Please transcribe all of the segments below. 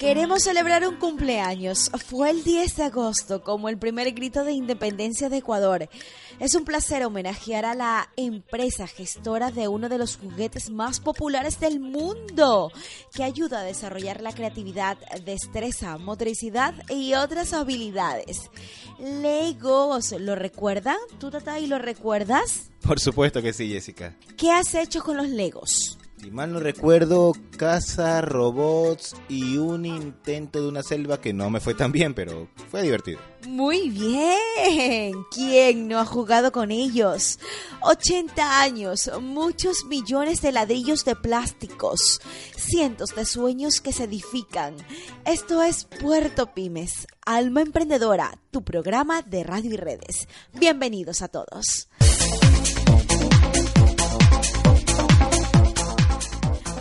Queremos celebrar un cumpleaños. Fue el 10 de agosto, como el primer grito de independencia de Ecuador. Es un placer homenajear a la empresa gestora de uno de los juguetes más populares del mundo, que ayuda a desarrollar la creatividad, destreza, motricidad y otras habilidades. Legos, ¿lo recuerdan? ¿Tú, Tata, y lo recuerdas? Por supuesto que sí, Jessica. ¿Qué has hecho con los Legos? Si mal no recuerdo, casa, robots y un intento de una selva que no me fue tan bien, pero fue divertido. Muy bien. ¿Quién no ha jugado con ellos? 80 años, muchos millones de ladrillos de plásticos, cientos de sueños que se edifican. Esto es Puerto Pymes, Alma Emprendedora, tu programa de radio y redes. Bienvenidos a todos.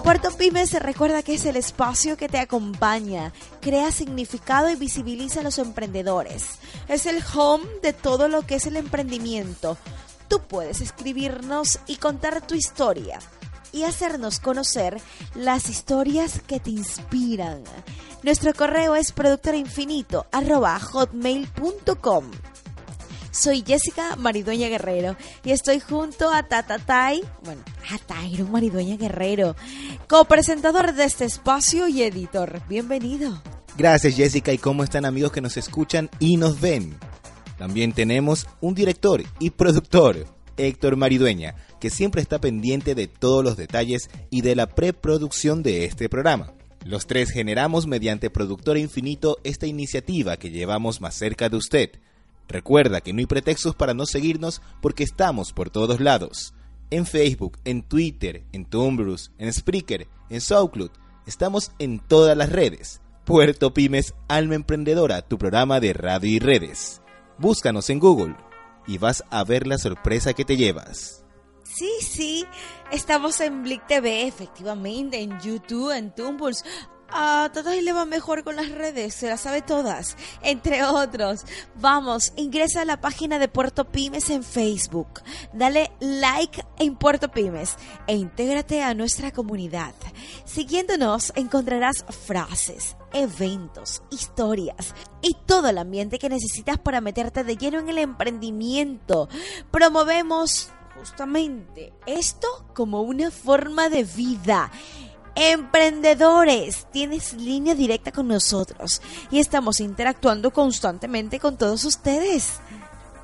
Puerto Pymes se recuerda que es el espacio que te acompaña, crea significado y visibiliza a los emprendedores. Es el home de todo lo que es el emprendimiento. Tú puedes escribirnos y contar tu historia y hacernos conocer las historias que te inspiran. Nuestro correo es productorinfinito.com. Soy Jessica Maridueña Guerrero y estoy junto a Tatatay, bueno, a Tairo Maridueña Guerrero, copresentador de este espacio y editor. Bienvenido. Gracias Jessica y cómo están amigos que nos escuchan y nos ven. También tenemos un director y productor, Héctor Maridueña, que siempre está pendiente de todos los detalles y de la preproducción de este programa. Los tres generamos mediante Productor Infinito esta iniciativa que llevamos más cerca de usted Recuerda que no hay pretextos para no seguirnos porque estamos por todos lados. En Facebook, en Twitter, en Tumblr, en Spreaker, en SoundCloud. Estamos en todas las redes. Puerto Pymes Alma Emprendedora, tu programa de radio y redes. Búscanos en Google y vas a ver la sorpresa que te llevas. Sí, sí, estamos en Blick TV, efectivamente, en YouTube, en Tumblr. A y le va mejor con las redes, se las sabe todas, entre otros. Vamos, ingresa a la página de Puerto Pymes en Facebook, dale like en Puerto Pymes e intégrate a nuestra comunidad. Siguiéndonos encontrarás frases, eventos, historias y todo el ambiente que necesitas para meterte de lleno en el emprendimiento. Promovemos justamente esto como una forma de vida Emprendedores, tienes línea directa con nosotros y estamos interactuando constantemente con todos ustedes.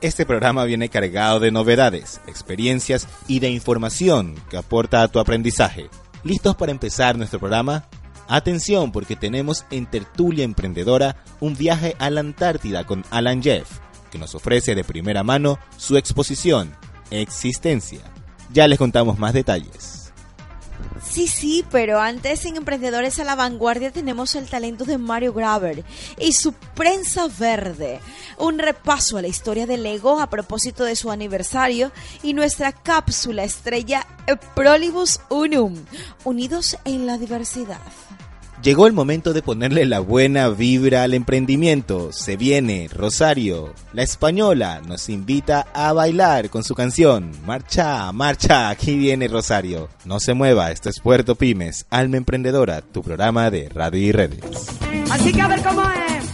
Este programa viene cargado de novedades, experiencias y de información que aporta a tu aprendizaje. ¿Listos para empezar nuestro programa? Atención porque tenemos en Tertulia Emprendedora un viaje a la Antártida con Alan Jeff, que nos ofrece de primera mano su exposición, Existencia. Ya les contamos más detalles. Sí, sí, pero antes en Emprendedores a la Vanguardia tenemos el talento de Mario Graver y su prensa verde. Un repaso a la historia del Lego a propósito de su aniversario y nuestra cápsula estrella Prolibus Unum, unidos en la diversidad. Llegó el momento de ponerle la buena vibra al emprendimiento. Se viene Rosario, la española, nos invita a bailar con su canción. Marcha, marcha, aquí viene Rosario. No se mueva, esto es Puerto Pymes, Alma Emprendedora, tu programa de radio y redes. Así que a ver cómo es.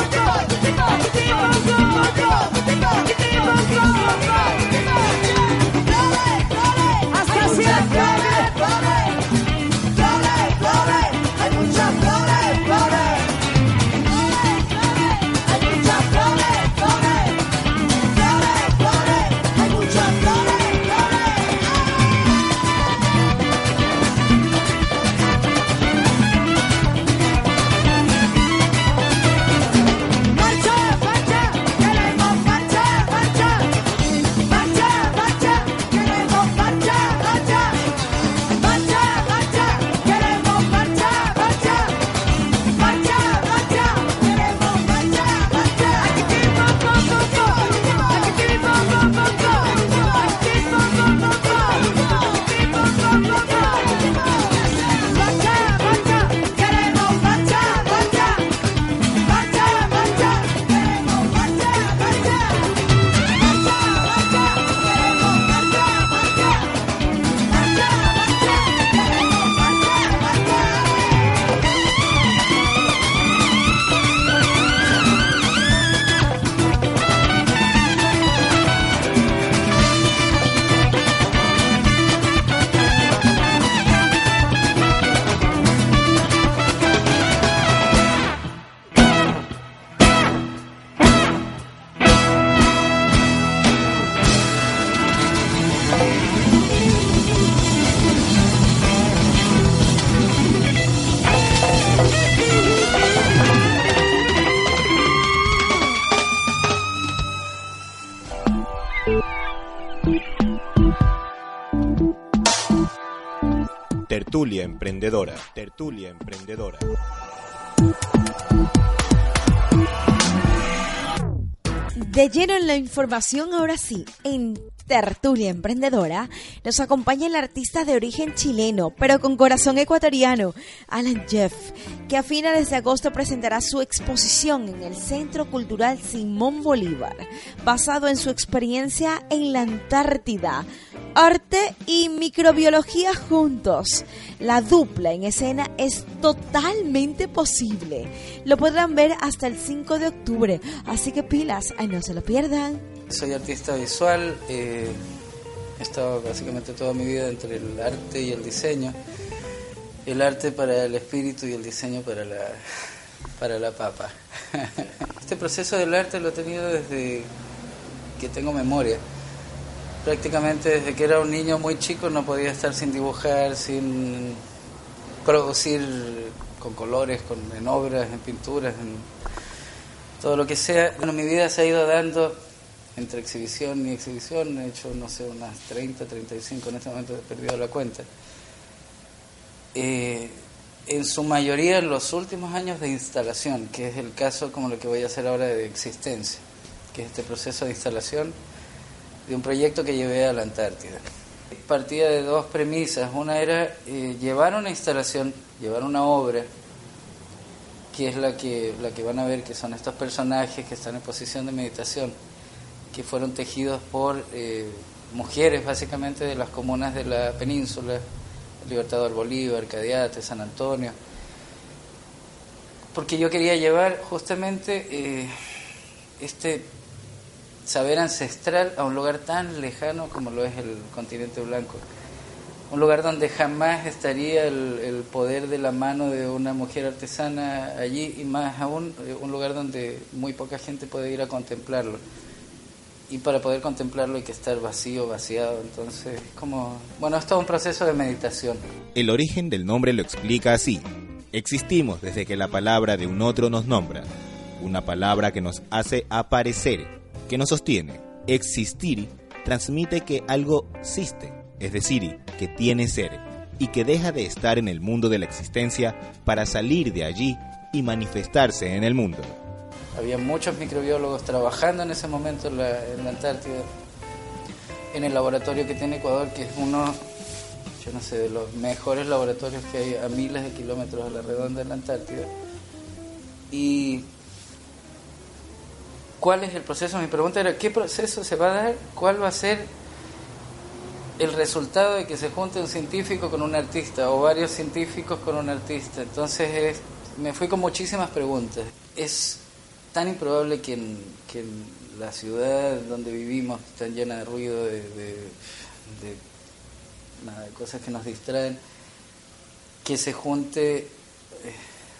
Get go, go, go, Get go, go, go, Get go, go, go, Emprendedora. Tertulia Emprendedora. De lleno en la información, ahora sí, en Tertulia Emprendedora, nos acompaña el artista de origen chileno, pero con corazón ecuatoriano, Alan Jeff, que a finales de agosto presentará su exposición en el Centro Cultural Simón Bolívar, basado en su experiencia en la Antártida. Arte y microbiología juntos. La dupla en escena es totalmente posible. Lo podrán ver hasta el 5 de octubre, así que pilas, ay, no se lo pierdan. Soy artista visual, eh, he estado básicamente toda mi vida entre el arte y el diseño. El arte para el espíritu y el diseño para la, para la papa. Este proceso del arte lo he tenido desde que tengo memoria. Prácticamente desde que era un niño muy chico no podía estar sin dibujar, sin producir con colores, con, en obras, en pinturas, en todo lo que sea. Bueno, mi vida se ha ido dando entre exhibición y exhibición, he hecho, no sé, unas 30, 35, en este momento he perdido la cuenta. Eh, en su mayoría en los últimos años de instalación, que es el caso como lo que voy a hacer ahora de existencia, que es este proceso de instalación de un proyecto que llevé a la Antártida. Partía de dos premisas. Una era eh, llevar una instalación, llevar una obra, que es la que, la que van a ver, que son estos personajes que están en posición de meditación, que fueron tejidos por eh, mujeres básicamente de las comunas de la península, Libertador Bolívar, Cadiate, San Antonio, porque yo quería llevar justamente eh, este saber ancestral a un lugar tan lejano como lo es el continente blanco. Un lugar donde jamás estaría el, poder de la mano de una mujer artesana allí y más aún eh, un lugar donde muy poca gente puede ir a contemplarlo. Y para poder contemplarlo hay que estar vacío, vaciado. Entonces, como, bueno, es todo un proceso de meditación. El origen del nombre lo explica así. Existimos desde que la palabra de un otro nos nombra. Una palabra que nos hace aparecer que nos sostiene. Existir transmite que algo existe, es decir, que tiene ser, y que deja de estar en el mundo de la existencia para salir de allí y manifestarse en el mundo. Había muchos microbiólogos trabajando en ese momento en la, Antártida, en el laboratorio que tiene Ecuador, que es uno, yo no sé, de los mejores laboratorios que hay a miles de kilómetros a la redonda de la Antártida. Y ¿Cuál es el proceso? Mi pregunta era, ¿qué proceso se va a dar? ¿Cuál va a ser el resultado de que se junte un científico con un artista o varios científicos con un artista? Entonces me fui con muchísimas preguntas. Es tan improbable que en, la ciudad donde vivimos, tan llena de ruido, de, de, cosas que nos distraen, que se junte eh,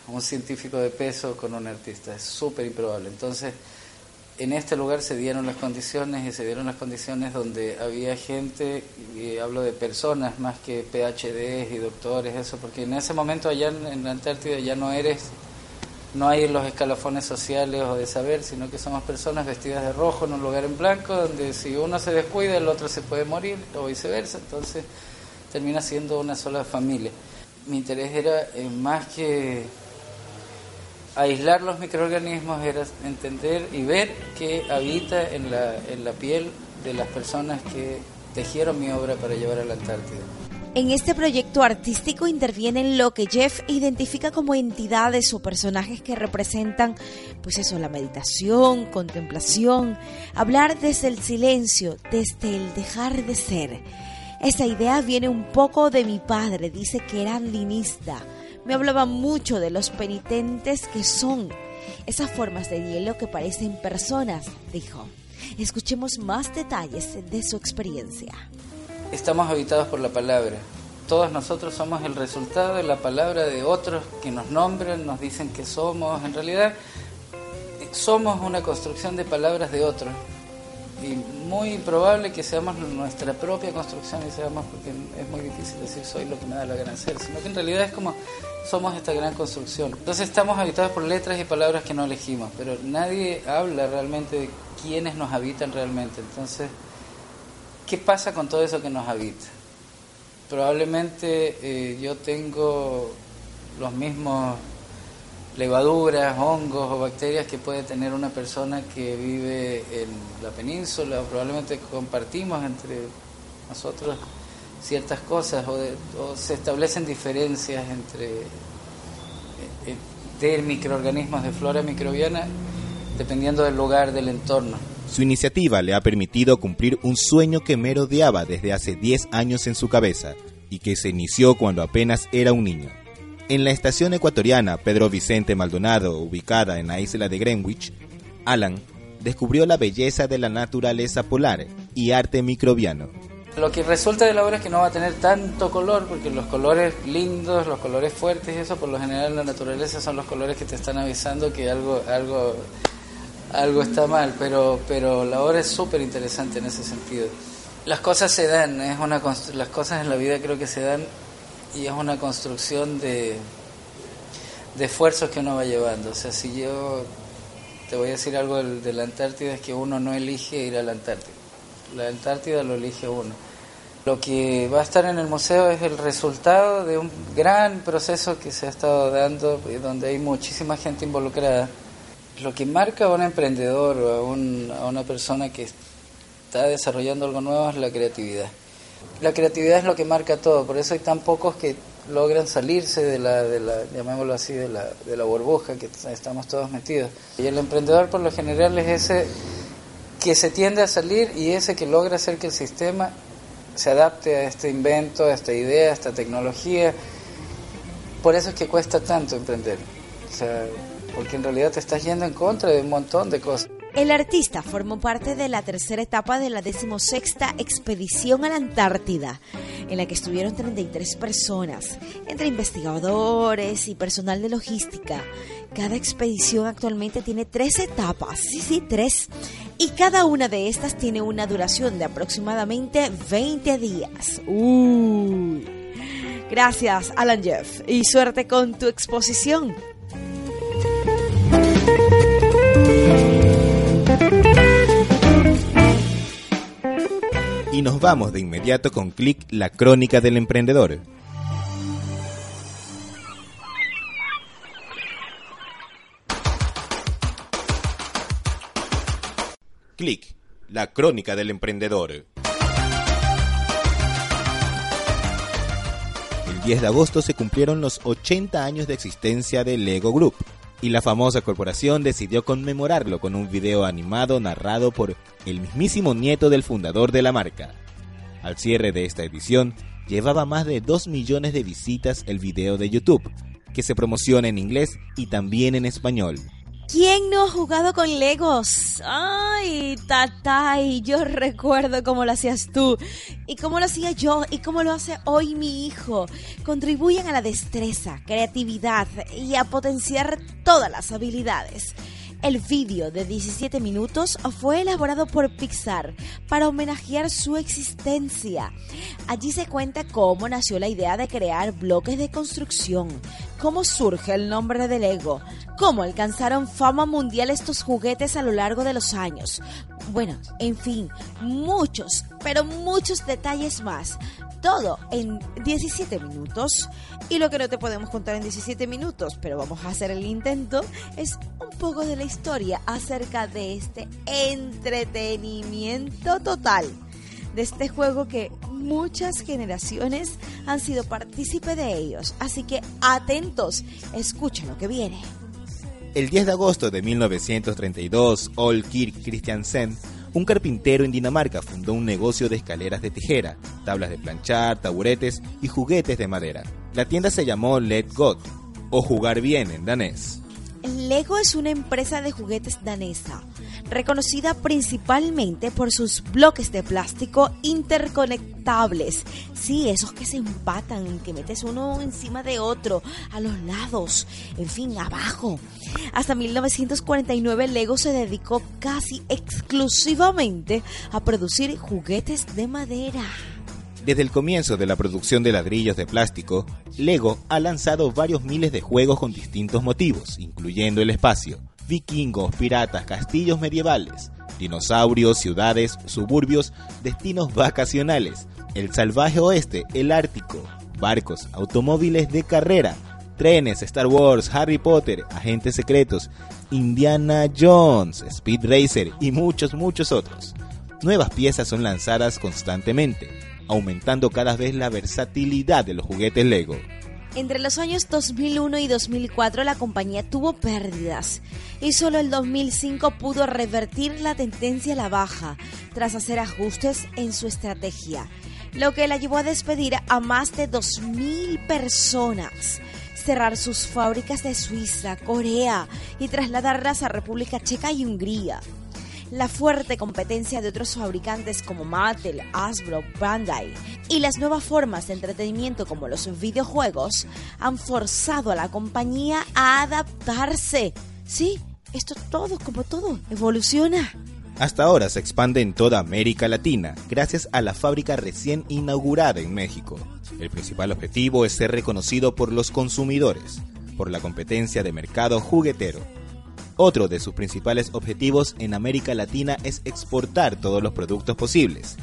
un científico de peso con un artista. Es súper improbable. Entonces en este lugar se dieron las condiciones y se dieron las condiciones donde había gente, y hablo de personas más que PhDs y doctores, eso, porque en ese momento allá en, la Antártida ya no eres, no hay los escalafones sociales o de saber, sino que somos personas vestidas de rojo en un lugar en blanco, donde si uno se descuida el otro se puede morir o viceversa, entonces termina siendo una sola familia. Mi interés era eh, más que aislar los microorganismos era entender y ver qué habita en la, en la piel de las personas que tejieron mi obra para llevar a la Antártida. En este proyecto artístico intervienen lo que Jeff identifica como entidades o personajes que representan, pues eso, la meditación, contemplación, hablar desde el silencio, desde el dejar de ser. Esa idea viene un poco de mi padre, dice que era andinista me hablaba mucho de los penitentes que son esas formas de hielo que parecen personas, dijo. Escuchemos más detalles de su experiencia. Estamos habitados por la palabra. Todos nosotros somos el resultado de la palabra de otros que nos nombran, nos dicen que somos. En realidad, somos una construcción de palabras de otros y muy probable que seamos nuestra propia construcción y seamos, porque es muy difícil decir soy lo que me da la gana ser, sino que en realidad es como somos esta gran construcción. Entonces estamos habitados por letras y palabras que no elegimos, pero nadie habla realmente de quiénes nos habitan realmente. Entonces, ¿qué pasa con todo eso que nos habita? Probablemente eh, yo tengo los mismos levaduras, hongos o bacterias que puede tener una persona que vive en la península, probablemente compartimos entre nosotros ciertas cosas o, se establecen diferencias entre eh, de microorganismos de flora microbiana dependiendo del lugar, del entorno. Su iniciativa le ha permitido cumplir un sueño que merodeaba desde hace 10 años en su cabeza y que se inició cuando apenas era un niño. En la estación ecuatoriana Pedro Vicente Maldonado, ubicada en la isla de Greenwich, Alan descubrió la belleza de la naturaleza polar y arte microbiano. Lo que resulta de la obra es que no va a tener tanto color, porque los colores lindos, los colores fuertes, eso por lo general en la naturaleza son los colores que te están avisando que algo, algo, algo está mal, pero, pero la obra es súper interesante en ese sentido. las cosas se dan, es una las cosas en la vida creo que se dan y es una construcción de, de esfuerzos que uno va llevando. O sea, si yo te voy a decir algo del- de la Antártida, es que uno no elige ir a la Antártida. La Antártida lo elige uno. Lo que va a estar en el museo es el resultado de un gran proceso que se ha estado dando, eh, donde hay muchísima gente involucrada. Lo que marca a un emprendedor o a, un- a una persona que está desarrollando algo nuevo es la creatividad. La creatividad es lo que marca todo, por eso hay tan pocos que logran salirse de la, de la llamémoslo así, de la, de la burbuja que estamos todos metidos. Y el emprendedor por lo general es ese que se tiende a salir y ese que logra hacer que el sistema se adapte a este invento, a esta idea, a esta tecnología. Por eso es que cuesta tanto emprender. O sea, porque en realidad te estás yendo en contra de un montón de cosas. El artista formó parte de la tercera etapa de la decimosexta expedición a la Antártida, en la que estuvieron 33 personas, entre investigadores y personal de logística. Cada expedición actualmente tiene tres etapas, sí, sí, tres. Y cada una de estas tiene una duración de aproximadamente 20 días. Uy. Gracias, Alan Jeff, y suerte con tu exposición. Y nos vamos de inmediato con Click, la crónica del emprendedor. Click, la crónica del emprendedor. El 10 de agosto se cumplieron los 80 años de existencia de Lego Group y la famosa corporación decidió conmemorarlo con un video animado narrado por el mismísimo nieto del fundador de la marca. Al cierre de esta edición, llevaba más de 2 millones de visitas el video de YouTube, que se promociona en inglés y también en español. ¿Quién no ha jugado con Legos? Ay, Tatay, yo recuerdo cómo lo hacías tú y cómo lo hacía yo y cómo lo hace hoy mi hijo. Contribuyen a la destreza, creatividad y a potenciar todas las habilidades. El vídeo de 17 minutos fue elaborado por Pixar para homenajear su existencia. Allí se cuenta cómo nació la idea de crear bloques de construcción, cómo surge el nombre de Lego, cómo alcanzaron fama mundial estos juguetes a lo largo de los años. Bueno, en fin, muchos, pero muchos detalles más. Todo en 17 minutos. Y lo que no te podemos contar en 17 minutos, pero vamos a hacer el intento, es un poco de la historia acerca de este entretenimiento total. De este juego que muchas generaciones han sido partícipe de ellos. Así que atentos, escucha lo que viene. El 10 de agosto de 1932, Ol Kirk Christiansen, un carpintero en Dinamarca, fundó un negocio de escaleras de tijera, tablas de planchar, taburetes y juguetes de madera. La tienda se llamó Let Go, o Jugar Bien en danés. Lego es una empresa de juguetes danesa, reconocida principalmente por sus bloques de plástico interconectables. Sí, esos que se empatan, que metes uno encima de otro, a los lados, en fin, abajo. Hasta 1949 Lego se dedicó casi exclusivamente a producir juguetes de madera. Desde el comienzo de la producción de ladrillos de plástico, Lego ha lanzado varios miles de juegos con distintos motivos, incluyendo el espacio, vikingos, piratas, castillos medievales, dinosaurios, ciudades, suburbios, destinos vacacionales, el salvaje oeste, el ártico, barcos, automóviles de carrera, trenes, Star Wars, Harry Potter, agentes secretos, Indiana Jones, Speed Racer y muchos, muchos otros. Nuevas piezas son lanzadas constantemente, aumentando cada vez la versatilidad de los juguetes Lego. Entre los años 2001 y 2004 la compañía tuvo pérdidas y solo el 2005 pudo revertir la tendencia a la baja tras hacer ajustes en su estrategia, lo que la llevó a despedir a más de 2.000 personas, cerrar sus fábricas de Suiza, Corea y trasladarlas a República Checa y Hungría. La fuerte competencia de otros fabricantes como Mattel, Hasbro, Bandai y las nuevas formas de entretenimiento como los videojuegos han forzado a la compañía a adaptarse. Sí, esto todo, como todo, evoluciona. Hasta ahora se expande en toda América Latina gracias a la fábrica recién inaugurada en México. El principal objetivo es ser reconocido por los consumidores, por la competencia de mercado juguetero. Otro de sus principales objetivos en América Latina es exportar todos los productos posibles,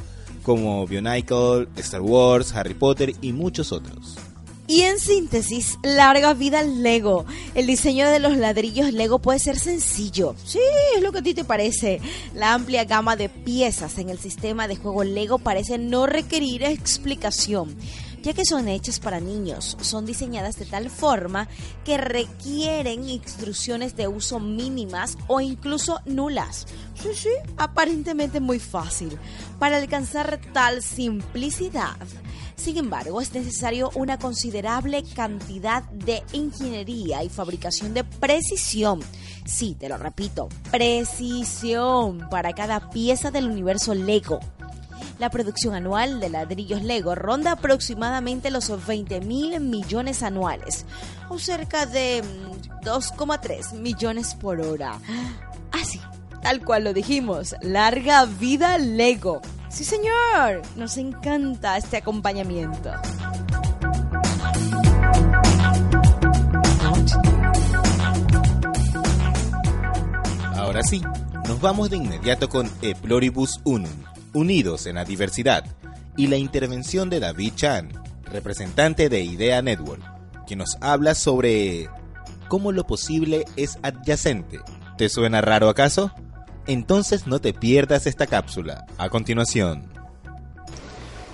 como Bionicle, Star Wars, Harry Potter y muchos otros. Y en síntesis, larga vida al Lego. El diseño de los ladrillos Lego puede ser sencillo. Sí, es lo que a ti te parece. La amplia gama de piezas en el sistema de juego Lego parece no requerir explicación ya que son hechas para niños, son diseñadas de tal forma que requieren instrucciones de uso mínimas o incluso nulas. Sí, sí, aparentemente muy fácil. Para alcanzar tal simplicidad, sin embargo, es necesario una considerable cantidad de ingeniería y fabricación de precisión. Sí, te lo repito, precisión para cada pieza del universo Lego. La producción anual de ladrillos Lego ronda aproximadamente los 20 mil millones anuales, o cerca de 2,3 mm, millones por hora. Así, tal cual lo dijimos, larga vida Lego. Sí, señor, nos encanta este acompañamiento. Ahora sí, nos vamos de inmediato con Eploribus Unum, Unidos en la Diversidad, y la intervención de David Chan, representante de Idea Network, que nos habla sobre cómo lo posible es adyacente. ¿Te suena raro acaso? Entonces no te pierdas esta cápsula. A continuación.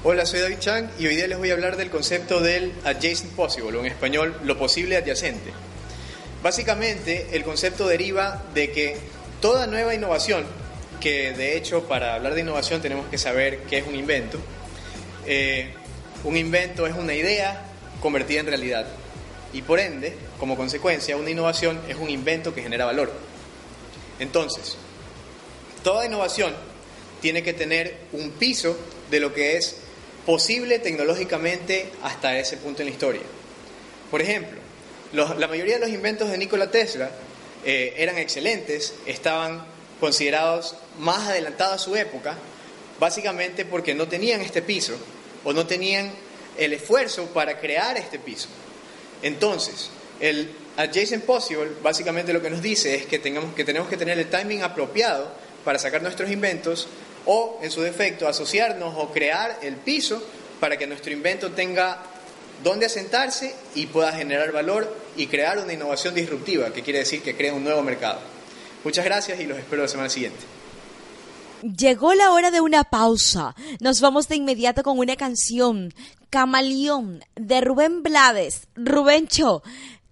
Hola, soy David Chang y hoy día les voy a hablar del concepto del adjacent possible, o en español, lo posible adyacente. Básicamente, el concepto deriva de que toda nueva innovación, que de hecho para hablar de innovación tenemos que saber qué es un invento, eh, un invento es una idea convertida en realidad y por ende, como consecuencia, una innovación es un invento que genera valor. Entonces, Toda innovación tiene que tener un piso de lo que es posible tecnológicamente hasta ese punto en la historia. Por ejemplo, la mayoría de los inventos de Nikola Tesla eh, eran excelentes, estaban considerados más adelantados a su época, básicamente porque no tenían este piso o no tenían el esfuerzo para crear este piso. Entonces, el adjacent possible básicamente lo que nos dice es que, tengamos, que tenemos que tener el timing apropiado para sacar nuestros inventos o, en su defecto, asociarnos o crear el piso para que nuestro invento tenga dónde asentarse y pueda generar valor y crear una innovación disruptiva, que quiere decir que crea un nuevo mercado. Muchas gracias y los espero la semana siguiente. Llegó la hora de una pausa. Nos vamos de inmediato con una canción, Camaleón, de Rubén Blades. Rubencho,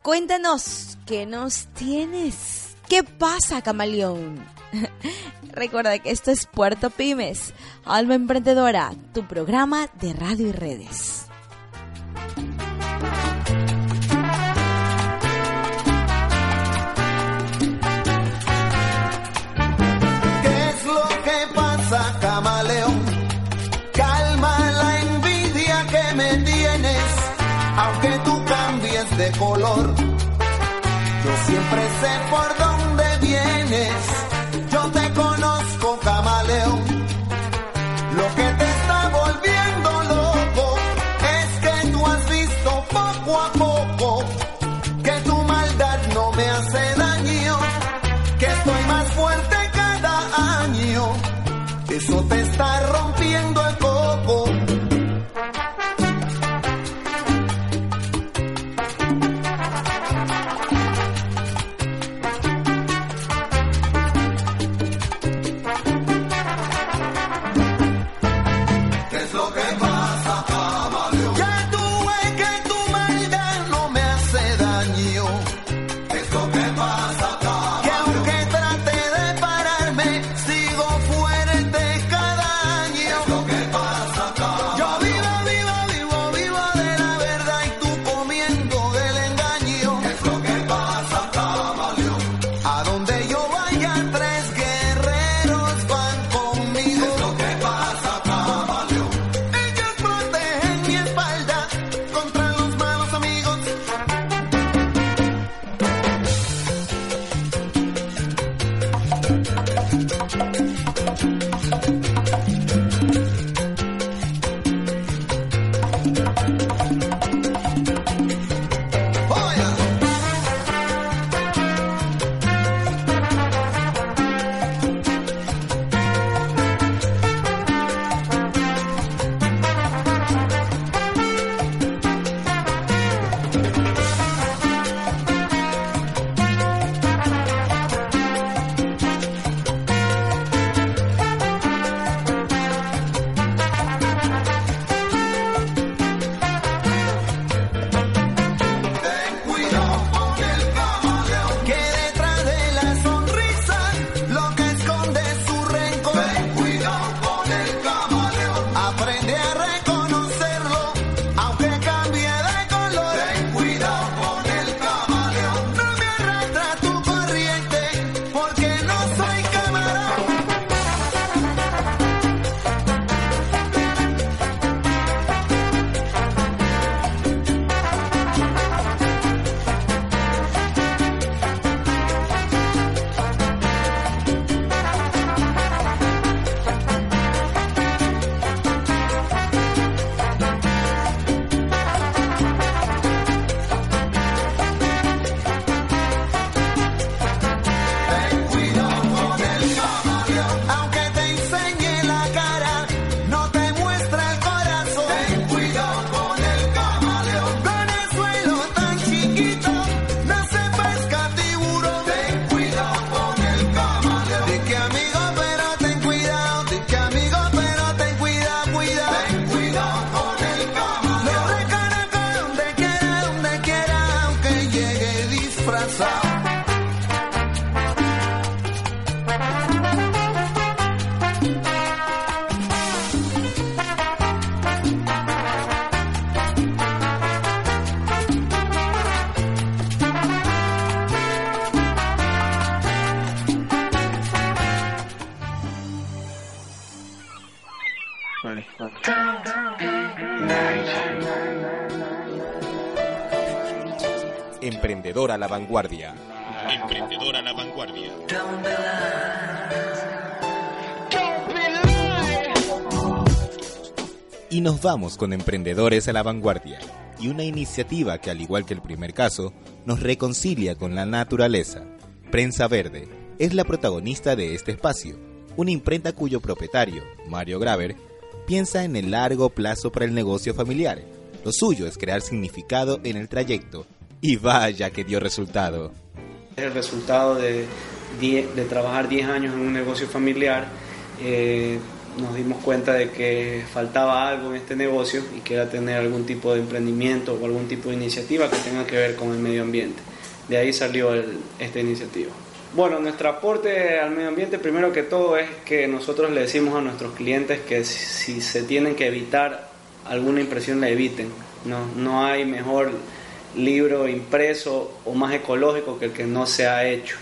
cuéntanos, ¿qué nos tienes? ¿Qué pasa, Camaleón? Recuerda que esto es Puerto Pymes, Alma Emprendedora, tu programa de radio y redes. Camaleón? Calma la envidia que me tienes, aunque tú cambies de color. Yo siempre sé por dónde Emprendedor a la vanguardia. Emprendedor a la vanguardia. Y nos vamos con Emprendedores a la vanguardia y una iniciativa que al igual que el primer caso, nos reconcilia con la naturaleza. Prensa Verde es la protagonista de este espacio, una imprenta cuyo propietario, Mario Graver, piensa en el largo plazo para el negocio familiar. Lo suyo es crear significado en el trayecto y vaya que dio resultado. El resultado de, die- de trabajar 10 años en un negocio familiar, eh, nos dimos cuenta de que faltaba algo en este negocio y que era tener algún tipo de emprendimiento o algún tipo de iniciativa que tenga que ver con el medio ambiente. De ahí salió el- esta iniciativa. Bueno, nuestro aporte al medio ambiente, primero que todo, es que nosotros le decimos a nuestros clientes que si, si se tienen que evitar alguna impresión, la eviten. No, no hay mejor libro impreso o más ecológico que el que no se ha hecho.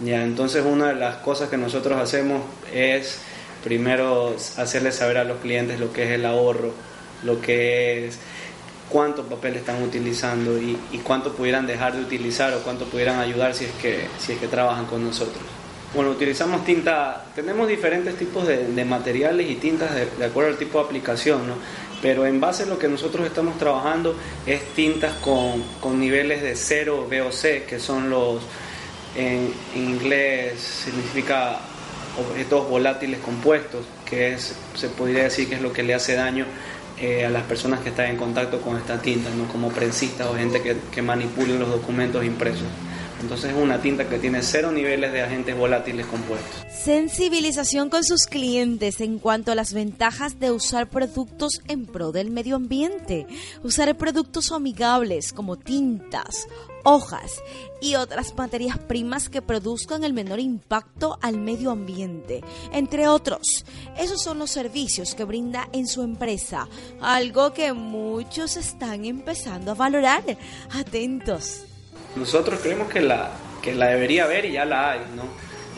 Ya, entonces una de las cosas que nosotros hacemos es primero hacerles saber a los clientes lo que es el ahorro, lo que es cuánto papel están utilizando y, cuánto pudieran dejar de utilizar o cuánto pudieran ayudar si es que, si es que trabajan con nosotros. Bueno, utilizamos tinta, tenemos diferentes tipos de, materiales y tintas de, acuerdo al tipo de aplicación, ¿no? pero en base a lo que nosotros estamos trabajando es tintas con, con niveles de cero VOC, que son los, en, en inglés significa objetos volátiles compuestos, que es, se podría decir que es lo que le hace daño eh, a las personas que están en contacto con esta tinta, ¿no? como prensistas o gente que, que manipulen los documentos impresos. Entonces es una tinta que tiene cero niveles de agentes volátiles compuestos. Sensibilización con sus clientes en cuanto a las ventajas de usar productos en pro del medio ambiente. Usar productos amigables como tintas, hojas y otras materias primas que produzcan el menor impacto al medio ambiente, entre otros. Esos son los servicios que brinda en su empresa, algo que muchos están empezando a valorar. Atentos. Nosotros creemos que la, que la debería haber y ya la hay, ¿no?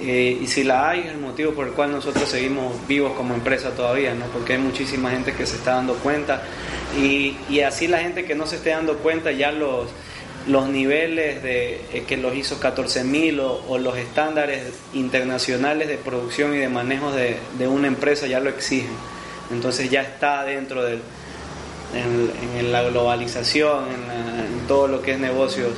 Eh, y si la hay es el motivo por el cual nosotros seguimos vivos como empresa todavía, ¿no? Porque hay muchísima gente que se está dando cuenta y, y así la gente que no se esté dando cuenta ya los, los niveles de eh, que los hizo 14000 o, o los estándares internacionales de producción y de manejo de, de una empresa ya lo exigen. Entonces ya está dentro del, en, la globalización, en todo lo que es negocios,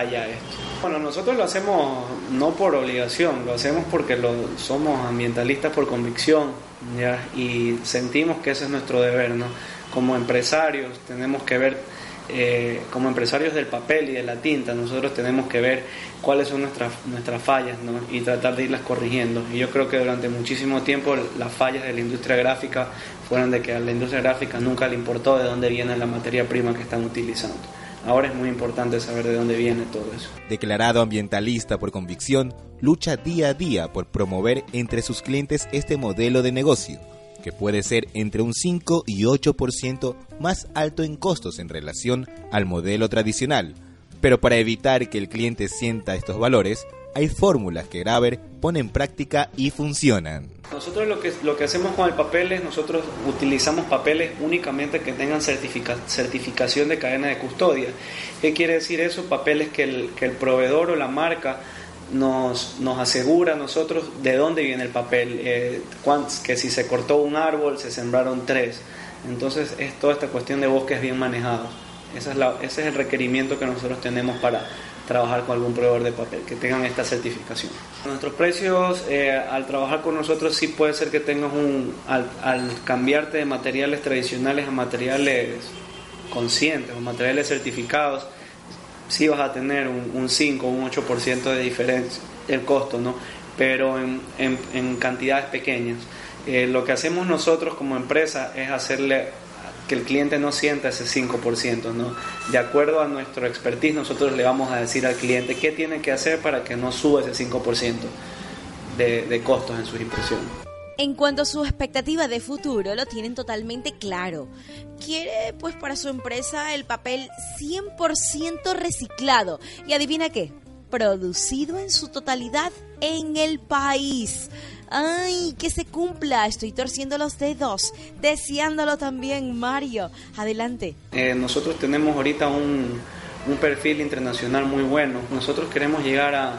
esto. Bueno, nosotros lo hacemos no por obligación, lo hacemos porque lo, somos ambientalistas por convicción y sentimos que ese es nuestro deber. ¿no? Como empresarios tenemos que ver, eh, como empresarios del papel y de la tinta, nosotros tenemos que ver cuáles son nuestras, nuestras fallas ¿no? y tratar de irlas corrigiendo. Y yo creo que durante muchísimo tiempo las fallas de la industria gráfica fueron de que a la industria gráfica nunca le importó de dónde viene la materia prima que están utilizando. Ahora es muy importante saber de dónde viene todo eso. Declarado ambientalista por convicción, lucha día a día por promover entre sus clientes este modelo de negocio, que puede ser entre un 5 y 8% más alto en costos en relación al modelo tradicional. Pero para evitar que el cliente sienta estos valores, hay fórmulas que Graver pone en práctica y funcionan. Nosotros lo que, lo que hacemos con el papel es, nosotros utilizamos papeles únicamente que tengan certifica- certificación de cadena de custodia. ¿Qué quiere decir eso? Papeles que el, que el proveedor o la marca nos, nos asegura a nosotros de dónde viene el papel, eh, que si se cortó un árbol se sembraron tres. Entonces es toda esta cuestión de bosques bien manejados. Esa es la- ese es el requerimiento que nosotros tenemos para trabajar con algún proveedor de papel, que tengan esta certificación. Nuestros precios, eh, al trabajar con nosotros, sí puede ser que tengas un, al, cambiarte de materiales tradicionales a materiales conscientes o materiales certificados, sí vas a tener un, un 5 o un 8% de diferencia el costo, ¿no? Pero en, en- en cantidades pequeñas. Eh, lo que hacemos nosotros como empresa es hacerle que el cliente no sienta ese 5%, ¿no? De acuerdo a nuestro expertise, nosotros le vamos a decir al cliente qué tiene que hacer para que no suba ese 5% de, de costos en sus impresiones. En cuanto a su expectativa de futuro, lo tienen totalmente claro. Quiere, pues, para su empresa el papel 100% reciclado. Y adivina qué, producido en su totalidad en el país. ¡Ay, que se cumpla! Estoy torciendo los dedos, deseándolo también, Mario. Adelante. Eh, nosotros tenemos ahorita un, un perfil internacional muy bueno. Nosotros queremos llegar a,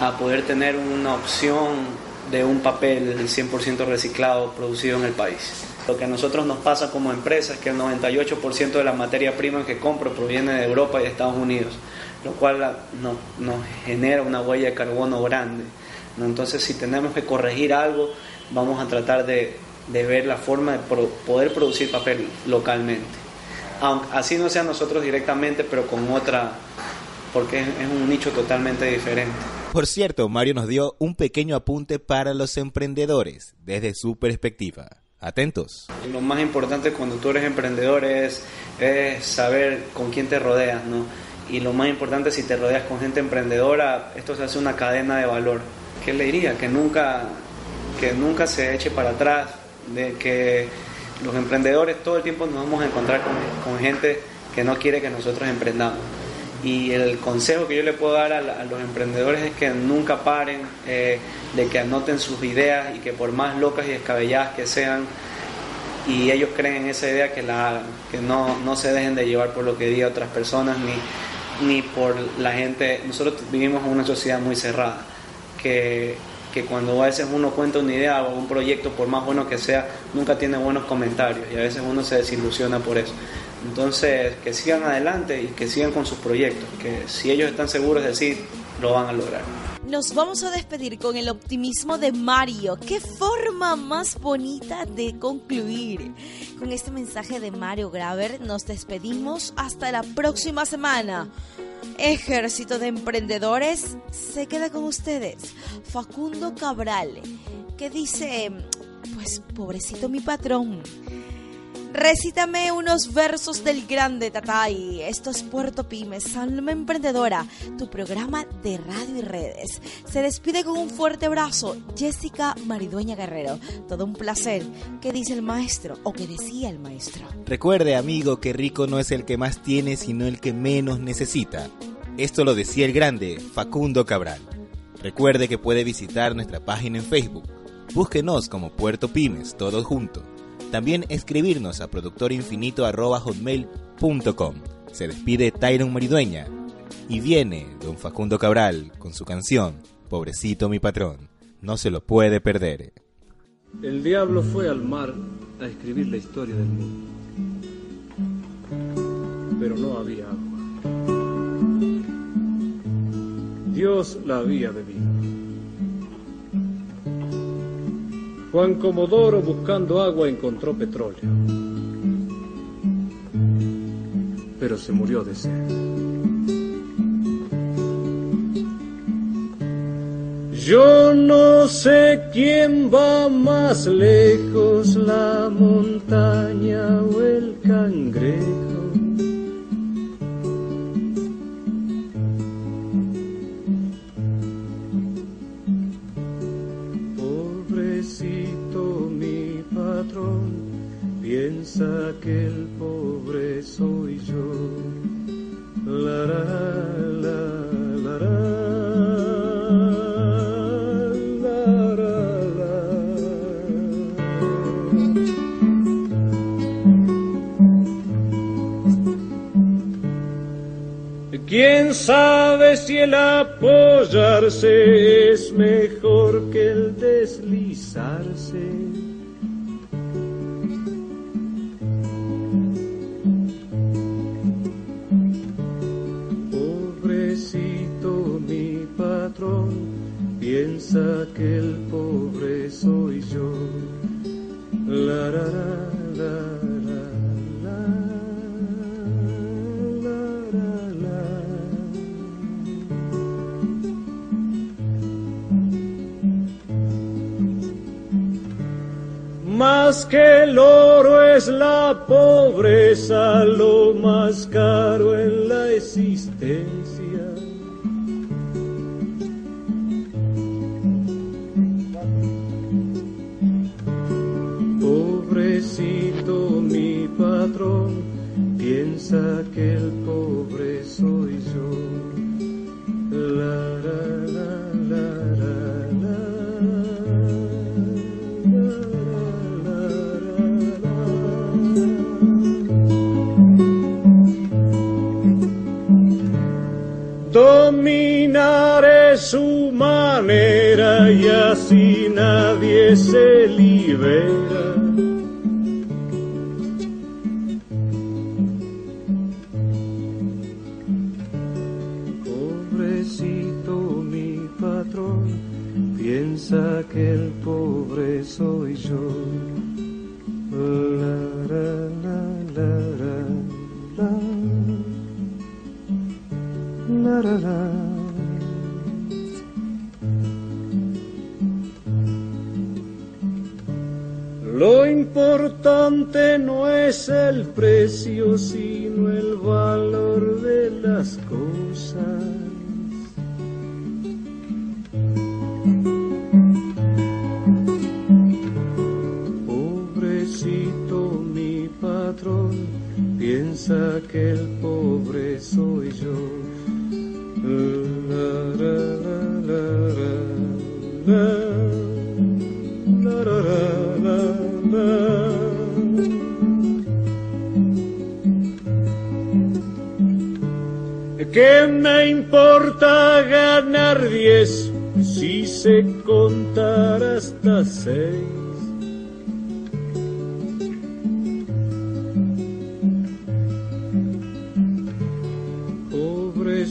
a poder tener una opción de un papel 100% reciclado producido en el país. Lo que a nosotros nos pasa como empresa es que el 98% de la materia prima que compro proviene de Europa y de Estados Unidos, lo cual no- nos genera una huella de carbono grande. ¿No? Entonces, si tenemos que corregir algo, vamos a tratar de, de ver la forma de pro- poder producir papel localmente. Aunque así no sea nosotros directamente, pero con otra, porque es, es un nicho totalmente diferente. Por cierto, Mario nos dio un pequeño apunte para los emprendedores desde su perspectiva. Atentos. Lo más importante cuando tú eres emprendedor es, es saber con quién te rodeas, ¿no? Y lo más importante si te rodeas con gente emprendedora, esto se hace una cadena de valor. ¿Qué le diría? Que nunca, que nunca se eche para atrás, de que los emprendedores todo el tiempo nos vamos a encontrar con, gente que no quiere que nosotros emprendamos. Y el consejo que yo le puedo dar a, la- a los emprendedores es que nunca paren, eh, de que anoten sus ideas y que por más locas y descabelladas que sean, y ellos creen en esa idea que la hagan, que no, no se dejen de llevar por lo que digan otras personas ni, ni por la gente. Nosotros vivimos en una sociedad muy cerrada, que, que cuando a veces uno cuenta una idea o un proyecto, por más bueno que sea, nunca tiene buenos comentarios y a veces uno se desilusiona por eso. Entonces, que sigan adelante y que sigan con sus proyectos, que si ellos están seguros de sí, lo van a lograr. Nos vamos a despedir con el optimismo de Mario. ¡Qué forma más bonita de concluir! Con este mensaje de Mario Graver nos despedimos hasta la próxima semana. Ejército de Emprendedores se queda con ustedes. Facundo Cabral, que dice, pues pobrecito mi patrón. Recítame unos versos del grande Tatay. Esto es Puerto Pymes, Alma Emprendedora, tu programa de radio y redes. Se despide con un fuerte abrazo, Jessica Maridueña Guerrero. Todo un placer. ¿Qué dice el maestro? O qué decía el maestro. Recuerde, amigo, que rico no es el que más tiene, sino el que menos necesita. Esto lo decía el grande Facundo Cabral. Recuerde que puede visitar nuestra página en Facebook. Búsquenos como Puerto Pymes, todo junto. También escribirnos a productorinfinito.com. Se despide Tyron Maridueña. Y viene don Facundo Cabral con su canción Pobrecito mi patrón. No se lo puede perder. El diablo fue al mar a escribir la historia del mundo. Pero no había agua. Dios la había bebido. Juan Comodoro buscando agua encontró petróleo, pero se murió de sed. Yo no sé quién va más lejos, la montaña o el cangrejo. answer.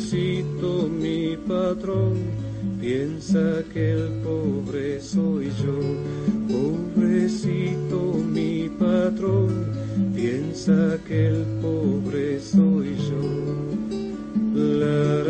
Diosito mi patrón, piensa que el pobre soy yo. Pobrecito mi patrón, piensa que el pobre soy yo. La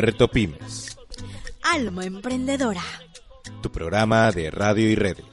Puerto Pymes. Alma Emprendedora. Tu programa de radio y redes.